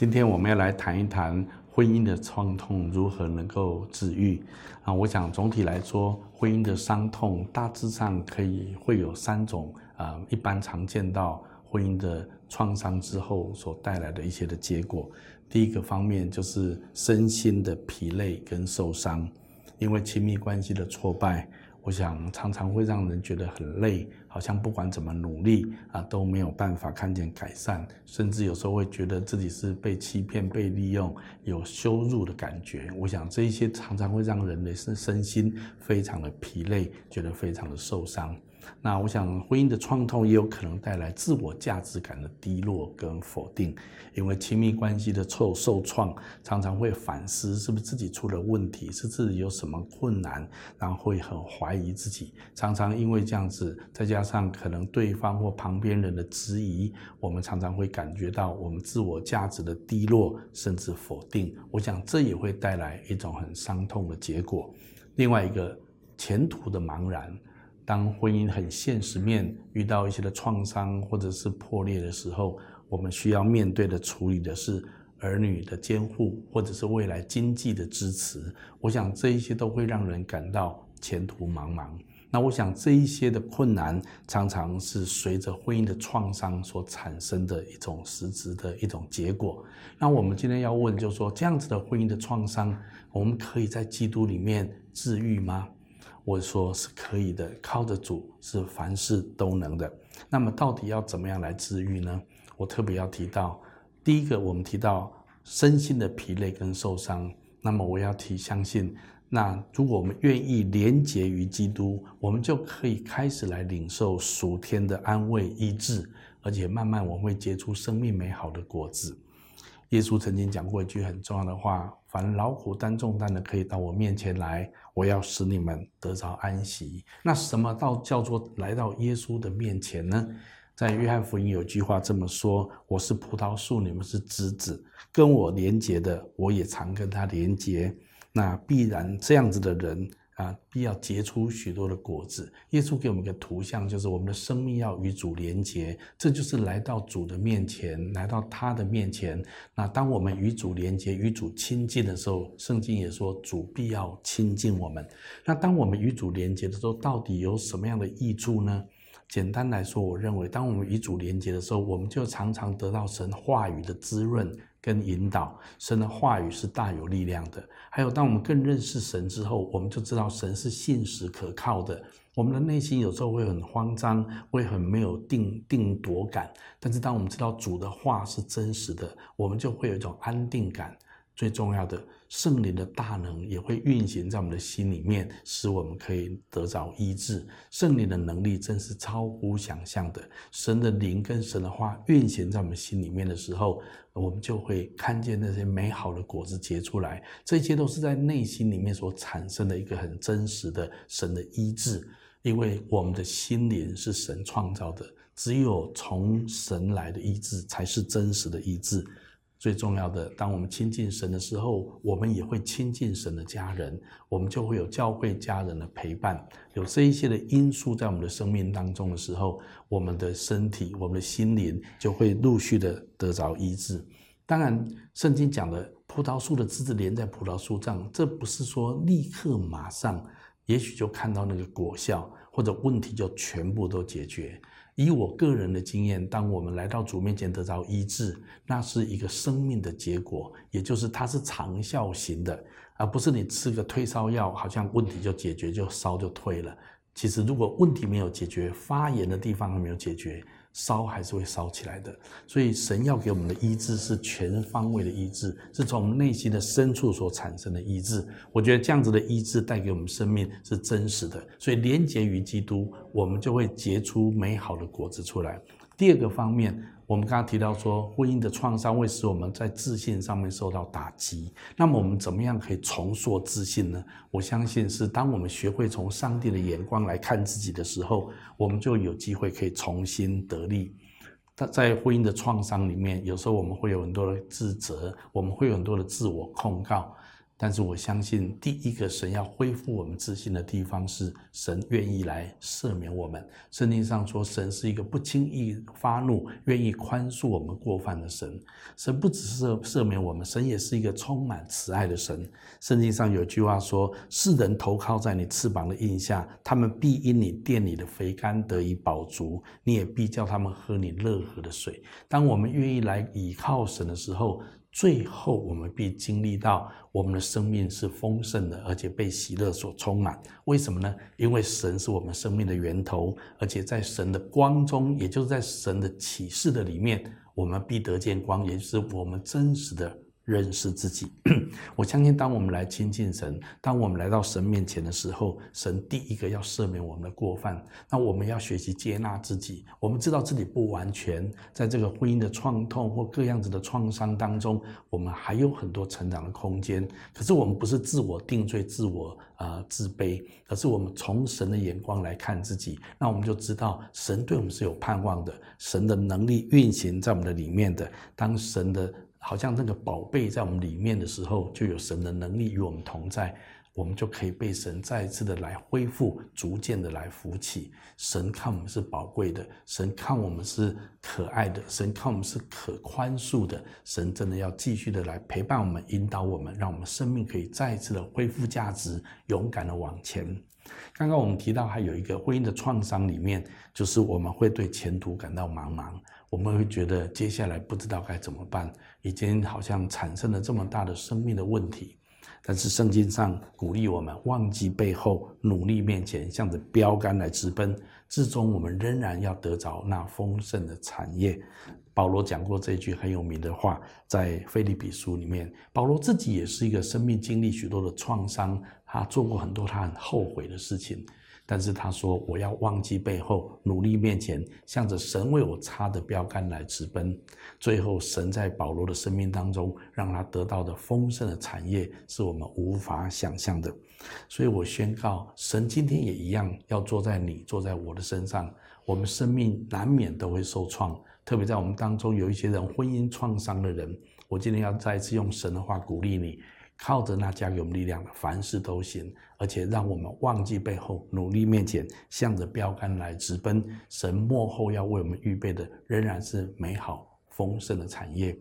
今天我们要来谈一谈婚姻的创痛如何能够治愈啊？我想总体来说，婚姻的伤痛大致上可以会有三种啊，一般常见到婚姻的创伤之后所带来的一些的结果。第一个方面就是身心的疲累跟受伤，因为亲密关系的挫败。我想常常会让人觉得很累，好像不管怎么努力啊都没有办法看见改善，甚至有时候会觉得自己是被欺骗、被利用，有羞辱的感觉。我想这一些常常会让人的身身心非常的疲累，觉得非常的受伤。那我想，婚姻的创痛也有可能带来自我价值感的低落跟否定，因为亲密关系的受受创，常常会反思是不是自己出了问题，是自己有什么困难，然后会很怀疑自己。常常因为这样子，再加上可能对方或旁边人的质疑，我们常常会感觉到我们自我价值的低落，甚至否定。我想这也会带来一种很伤痛的结果。另外一个，前途的茫然。当婚姻很现实面遇到一些的创伤或者是破裂的时候，我们需要面对的处理的是儿女的监护，或者是未来经济的支持。我想这一些都会让人感到前途茫茫。那我想这一些的困难，常常是随着婚姻的创伤所产生的一种实质的一种结果。那我们今天要问，就是说这样子的婚姻的创伤，我们可以在基督里面治愈吗？我说是可以的，靠着主是凡事都能的。那么到底要怎么样来治愈呢？我特别要提到，第一个我们提到身心的疲累跟受伤。那么我要提相信，那如果我们愿意连结于基督，我们就可以开始来领受属天的安慰医治，而且慢慢我们会结出生命美好的果子。耶稣曾经讲过一句很重要的话：“凡劳苦担重担的，可以到我面前来，我要使你们得着安息。”那什么到叫做来到耶稣的面前呢？在约翰福音有句话这么说：“我是葡萄树，你们是枝子，跟我连结的，我也常跟他连结。那必然这样子的人。”啊，必要结出许多的果子。耶稣给我们一个图像，就是我们的生命要与主连结，这就是来到主的面前，来到他的面前。那当我们与主连结、与主亲近的时候，圣经也说主必要亲近我们。那当我们与主连结的时候，到底有什么样的益处呢？简单来说，我认为，当我们与主连结的时候，我们就常常得到神话语的滋润。跟引导，神的话语是大有力量的。还有，当我们更认识神之后，我们就知道神是信实可靠的。我们的内心有时候会很慌张，会很没有定定夺感。但是，当我们知道主的话是真实的，我们就会有一种安定感。最重要的，圣灵的大能也会运行在我们的心里面，使我们可以得着医治。圣灵的能力真是超乎想象的。神的灵跟神的话运行在我们心里面的时候，我们就会看见那些美好的果子结出来。这些都是在内心里面所产生的一个很真实的神的医治，因为我们的心灵是神创造的，只有从神来的医治才是真实的医治。最重要的，当我们亲近神的时候，我们也会亲近神的家人，我们就会有教会家人的陪伴，有这一些的因素在我们的生命当中的时候，我们的身体、我们的心灵就会陆续的得着医治。当然，圣经讲的葡萄树的枝子连在葡萄树上，这不是说立刻马上，也许就看到那个果效，或者问题就全部都解决。以我个人的经验，当我们来到主面前得到医治，那是一个生命的结果，也就是它是长效型的，而不是你吃个退烧药，好像问题就解决，就烧就退了。其实如果问题没有解决，发炎的地方还没有解决。烧还是会烧起来的，所以神要给我们的医治是全方位的医治，是从我们内心的深处所产生的医治。我觉得这样子的医治带给我们生命是真实的，所以连结于基督，我们就会结出美好的果子出来。第二个方面。我们刚刚提到说，婚姻的创伤会使我们在自信上面受到打击。那么我们怎么样可以重塑自信呢？我相信是当我们学会从上帝的眼光来看自己的时候，我们就有机会可以重新得力。在婚姻的创伤里面，有时候我们会有很多的自责，我们会有很多的自我控告。但是我相信，第一个神要恢复我们自信的地方是神愿意来赦免我们。圣经上说，神是一个不轻易发怒、愿意宽恕我们过犯的神。神不只是赦免我们，神也是一个充满慈爱的神。圣经上有句话说：“世人投靠在你翅膀的印下，他们必因你殿里的肥甘得以饱足，你也必叫他们喝你乐河的水。”当我们愿意来倚靠神的时候，最后，我们必经历到我们的生命是丰盛的，而且被喜乐所充满。为什么呢？因为神是我们生命的源头，而且在神的光中，也就是在神的启示的里面，我们必得见光，也就是我们真实的。认识自己，我相信，当我们来亲近神，当我们来到神面前的时候，神第一个要赦免我们的过犯。那我们要学习接纳自己。我们知道自己不完全，在这个婚姻的创痛或各样子的创伤当中，我们还有很多成长的空间。可是我们不是自我定罪、自我呃自卑，而是我们从神的眼光来看自己。那我们就知道，神对我们是有盼望的，神的能力运行在我们的里面的。当神的好像那个宝贝在我们里面的时候，就有神的能力与我们同在，我们就可以被神再一次的来恢复，逐渐的来扶起。神看我们是宝贵的，神看我们是可爱的，神看我们是可宽恕的。神真的要继续的来陪伴我们，引导我们，让我们生命可以再一次的恢复价值，勇敢的往前。刚刚我们提到还有一个婚姻的创伤里面，就是我们会对前途感到茫茫。我们会觉得接下来不知道该怎么办，已经好像产生了这么大的生命的问题。但是圣经上鼓励我们忘记背后，努力面前，向着标杆来直奔，至终我们仍然要得着那丰盛的产业。保罗讲过这句很有名的话，在菲利比书里面，保罗自己也是一个生命经历许多的创伤，他做过很多他很后悔的事情。但是他说：“我要忘记背后，努力面前，向着神为我插的标杆来直奔。最后，神在保罗的生命当中，让他得到的丰盛的产业，是我们无法想象的。所以我宣告，神今天也一样，要坐在你、坐在我的身上。我们生命难免都会受创，特别在我们当中有一些人婚姻创伤的人，我今天要再次用神的话鼓励你。”靠着那加给我们力量的，凡事都行，而且让我们忘记背后，努力面前，向着标杆来直奔。神幕后要为我们预备的，仍然是美好丰盛的产业。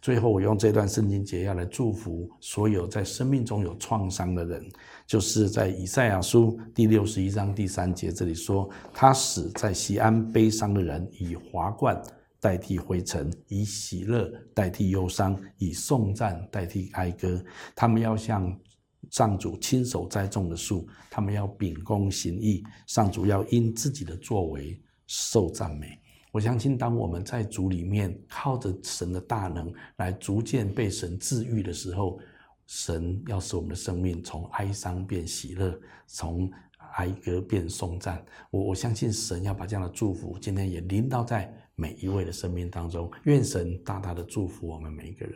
最后，我用这段圣经节要来祝福所有在生命中有创伤的人，就是在以赛亚书第六十一章第三节这里说：“他死在西安悲伤的人，以华冠。”代替灰尘，以喜乐代替忧伤，以颂赞代替哀歌。他们要像上主亲手栽种的树，他们要秉公行义。上主要因自己的作为受赞美。我相信，当我们在主里面靠着神的大能来逐渐被神治愈的时候，神要使我们的生命从哀伤变喜乐，从哀歌变颂赞。我我相信神要把这样的祝福今天也临到在。每一位的生命当中，愿神大大的祝福我们每一个人。